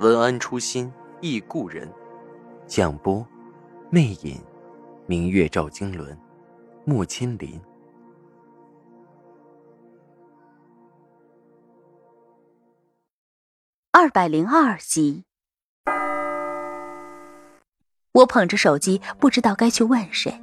文安初心忆故人，蒋波，魅影，明月照经纶，木千林。二百零二集，我捧着手机，不知道该去问谁。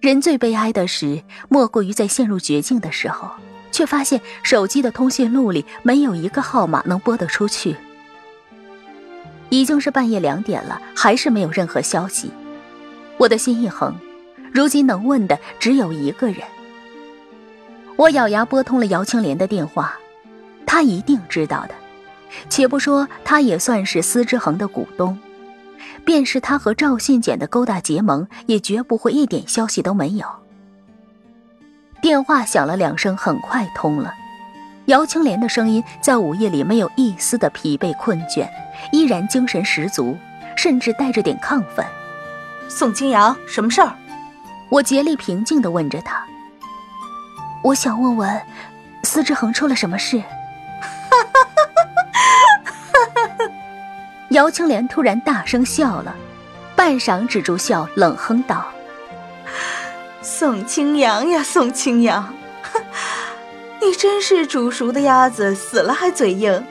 人最悲哀的事，莫过于在陷入绝境的时候，却发现手机的通讯录里没有一个号码能拨得出去。已经是半夜两点了，还是没有任何消息。我的心一横，如今能问的只有一个人。我咬牙拨通了姚青莲的电话，她一定知道的。且不说她也算是司之恒的股东，便是她和赵信简的勾搭结盟，也绝不会一点消息都没有。电话响了两声，很快通了。姚青莲的声音在午夜里没有一丝的疲惫困倦。依然精神十足，甚至带着点亢奋。宋清扬，什么事儿？我竭力平静地问着他。我想问问，司之恒出了什么事？姚青莲突然大声笑了，半晌止住笑，冷哼道：“宋清扬呀，宋清扬，你真是煮熟的鸭子，死了还嘴硬。”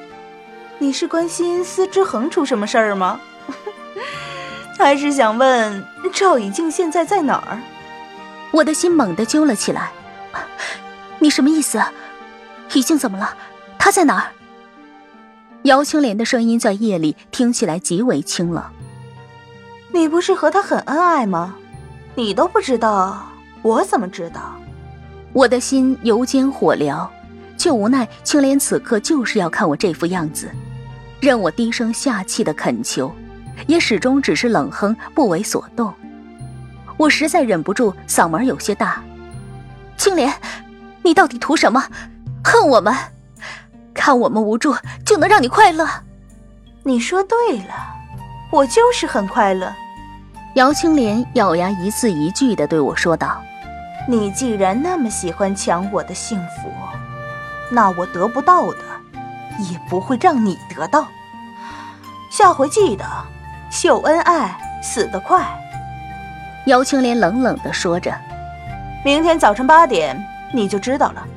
你是关心司之恒出什么事儿吗？还是想问赵以静现在在哪儿？我的心猛地揪了起来。你什么意思？以静怎么了？她在哪儿？姚青莲的声音在夜里听起来极为清冷。你不是和他很恩爱吗？你都不知道，我怎么知道？我的心油煎火燎，却无奈青莲此刻就是要看我这副样子。任我低声下气的恳求，也始终只是冷哼，不为所动。我实在忍不住，嗓门有些大：“青莲，你到底图什么？恨我们？看我们无助就能让你快乐？”你说对了，我就是很快乐。姚青莲咬牙一字一句的对我说道：“你既然那么喜欢抢我的幸福，那我得不到的。”也不会让你得到。下回记得秀恩爱，死得快。姚青莲冷冷地说着：“明天早晨八点你就知道了。”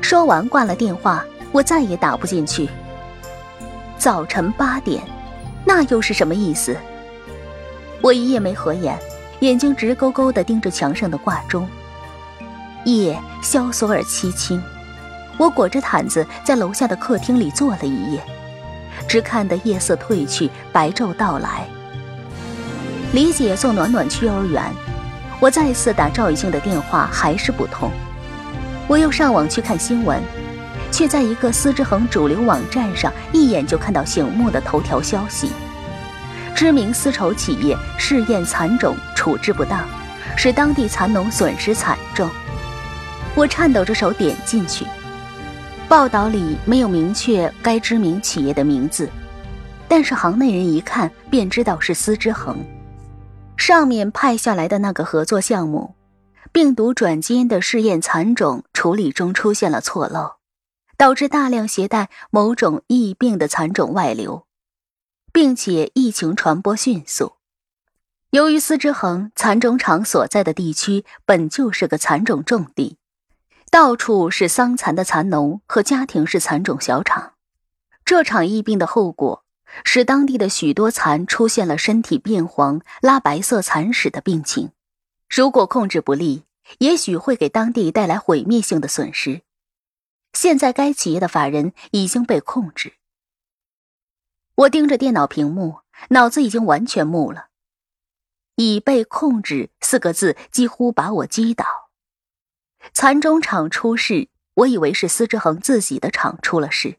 说完挂了电话，我再也打不进去。早晨八点，那又是什么意思？我一夜没合眼，眼睛直勾勾地盯着墙上的挂钟。夜萧索而凄清。我裹着毯子在楼下的客厅里坐了一夜，只看得夜色褪去，白昼到来。李姐送暖暖去幼儿园，我再次打赵雨静的电话，还是不通。我又上网去看新闻，却在一个司之恒主流网站上一眼就看到醒目的头条消息：知名丝绸企业试验蚕种处置不当，使当地蚕农损失惨重。我颤抖着手点进去。报道里没有明确该知名企业的名字，但是行内人一看便知道是司之恒。上面派下来的那个合作项目，病毒转基因的试验蚕种处理中出现了错漏，导致大量携带某种疫病的蚕种外流，并且疫情传播迅速。由于司之恒蚕种厂所在的地区本就是个蚕种重地。到处是桑蚕的蚕农和家庭式蚕种小厂，这场疫病的后果使当地的许多蚕出现了身体变黄、拉白色蚕屎的病情。如果控制不力，也许会给当地带来毁灭性的损失。现在该企业的法人已经被控制。我盯着电脑屏幕，脑子已经完全木了。已被控制四个字几乎把我击倒。蚕种厂出事，我以为是司之恒自己的厂出了事，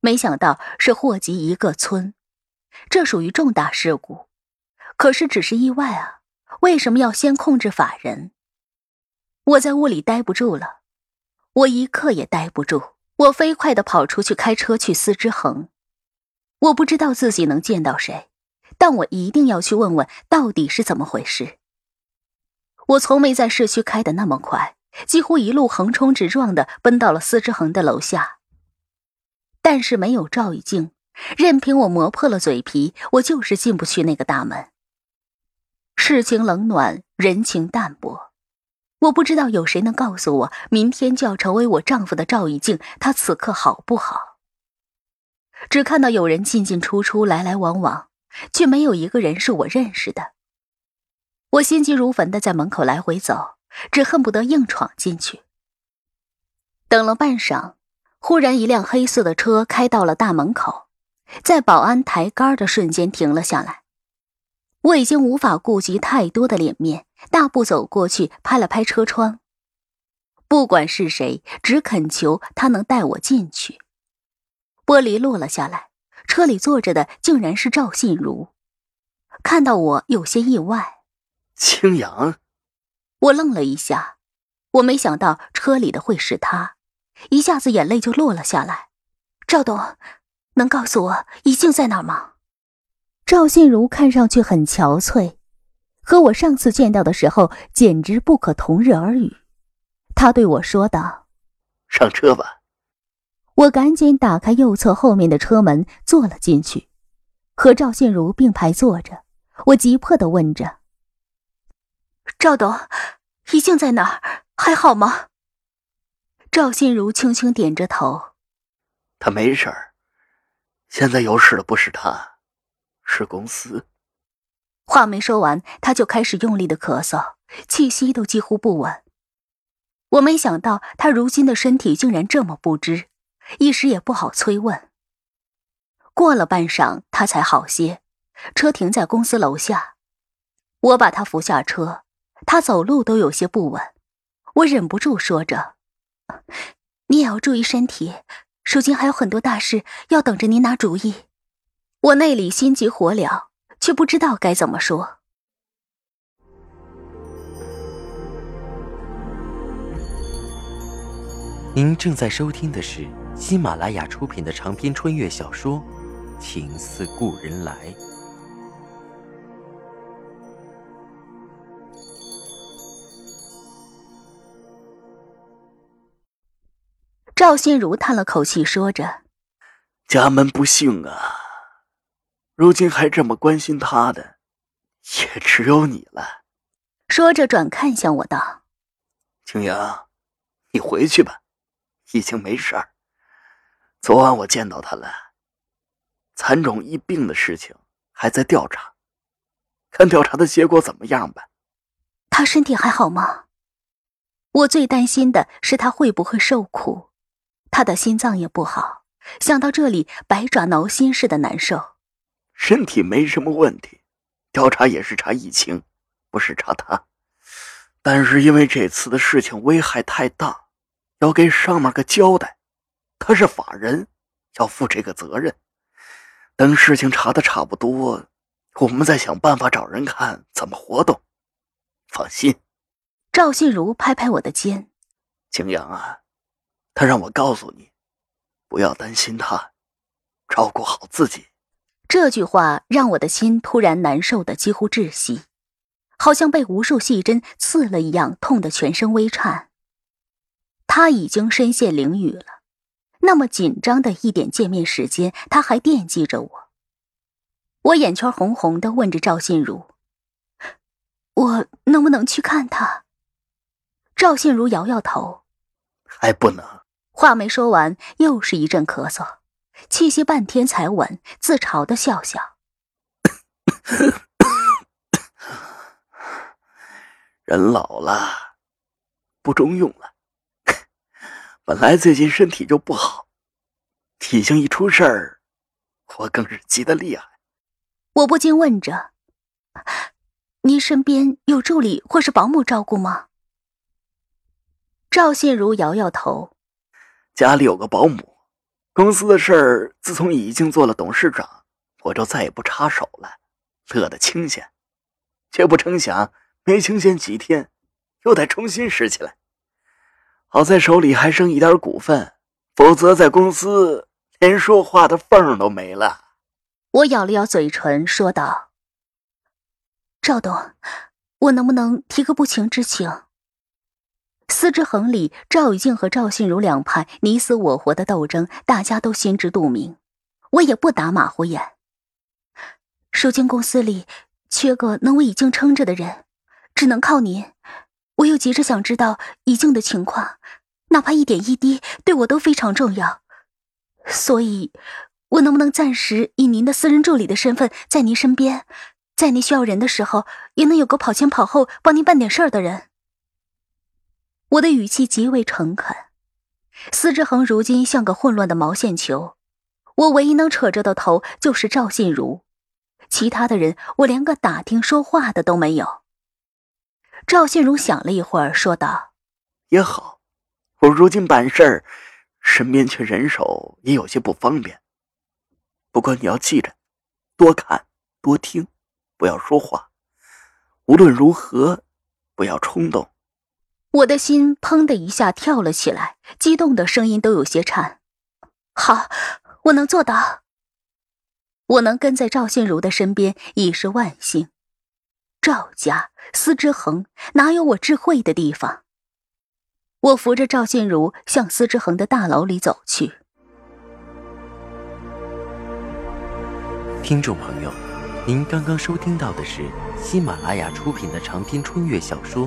没想到是祸及一个村，这属于重大事故。可是只是意外啊，为什么要先控制法人？我在屋里待不住了，我一刻也待不住，我飞快的跑出去开车去司之恒。我不知道自己能见到谁，但我一定要去问问到底是怎么回事。我从没在市区开的那么快，几乎一路横冲直撞的奔到了司之恒的楼下。但是没有照妖镜，任凭我磨破了嘴皮，我就是进不去那个大门。世情冷暖，人情淡薄。我不知道有谁能告诉我，明天就要成为我丈夫的赵以静，他此刻好不好？只看到有人进进出出，来来往往，却没有一个人是我认识的。我心急如焚的在门口来回走，只恨不得硬闯进去。等了半晌，忽然一辆黑色的车开到了大门口，在保安抬杆的瞬间停了下来。我已经无法顾及太多的脸面，大步走过去，拍了拍车窗。不管是谁，只恳求他能带我进去。玻璃落了下来，车里坐着的竟然是赵信如。看到我，有些意外。青阳，我愣了一下，我没想到车里的会是他，一下子眼泪就落了下来。赵董，能告诉我怡静在哪吗？赵信如看上去很憔悴，和我上次见到的时候简直不可同日而语。他对我说道：“上车吧。”我赶紧打开右侧后面的车门，坐了进去，和赵信如并排坐着。我急迫的问着：“赵董，怡静在哪儿？还好吗？”赵信如轻轻点着头：“他没事儿。现在有事的不是他。”是公司。话没说完，他就开始用力的咳嗽，气息都几乎不稳。我没想到他如今的身体竟然这么不支，一时也不好催问。过了半晌，他才好些。车停在公司楼下，我把他扶下车，他走路都有些不稳。我忍不住说着：“你也要注意身体，如今还有很多大事要等着您拿主意。”我内里心急火燎，却不知道该怎么说。您正在收听的是喜马拉雅出品的长篇穿越小说《情似故人来》。赵心如叹了口气，说着：“家门不幸啊。”如今还这么关心他的，也只有你了。说着，转看向我道：“青阳，你回去吧，已经没事儿。昨晚我见到他了，蚕种疫病的事情还在调查，看调查的结果怎么样吧。”他身体还好吗？我最担心的是他会不会受苦，他的心脏也不好，想到这里，百爪挠心似的难受。身体没什么问题，调查也是查疫情，不是查他。但是因为这次的事情危害太大，要给上面个交代。他是法人，要负这个责任。等事情查的差不多，我们再想办法找人看怎么活动。放心。赵信如拍拍我的肩：“景阳啊，他让我告诉你，不要担心他，照顾好自己。”这句话让我的心突然难受的几乎窒息，好像被无数细针刺了一样，痛得全身微颤。他已经身陷囹圄了，那么紧张的一点见面时间，他还惦记着我。我眼圈红红的，问着赵信如：“我能不能去看他？”赵信如摇摇头：“还不能。”话没说完，又是一阵咳嗽。气息半天才稳，自嘲的笑笑。人老了，不中用了。本来最近身体就不好，体型一出事儿，我更是急得厉害。我不禁问着：“您身边有助理或是保姆照顾吗？”赵信如摇摇头：“家里有个保姆。”公司的事儿，自从已经做了董事长，我就再也不插手了，乐得清闲。却不成想，没清闲几天，又得重新拾起来。好在手里还剩一点股份，否则在公司连说话的缝都没了。我咬了咬嘴唇，说道：“赵董，我能不能提个不情之请？”司之恒里，赵雨静和赵信如两派你死我活的斗争，大家都心知肚明。我也不打马虎眼。如今公司里缺个能为以静撑着的人，只能靠您。我又急着想知道以静的情况，哪怕一点一滴，对我都非常重要。所以，我能不能暂时以您的私人助理的身份在您身边，在您需要人的时候，也能有个跑前跑后帮您办点事儿的人？我的语气极为诚恳。司之恒如今像个混乱的毛线球，我唯一能扯着的头就是赵信如，其他的人我连个打听说话的都没有。赵信如想了一会儿，说道：“也好，我如今办事儿，身边缺人手，也有些不方便。不过你要记着，多看多听，不要说话。无论如何，不要冲动。”我的心砰的一下跳了起来，激动的声音都有些颤。好，我能做到。我能跟在赵信如的身边已是万幸。赵家司之恒哪有我智慧的地方？我扶着赵信如向司之恒的大楼里走去。听众朋友，您刚刚收听到的是喜马拉雅出品的长篇穿越小说。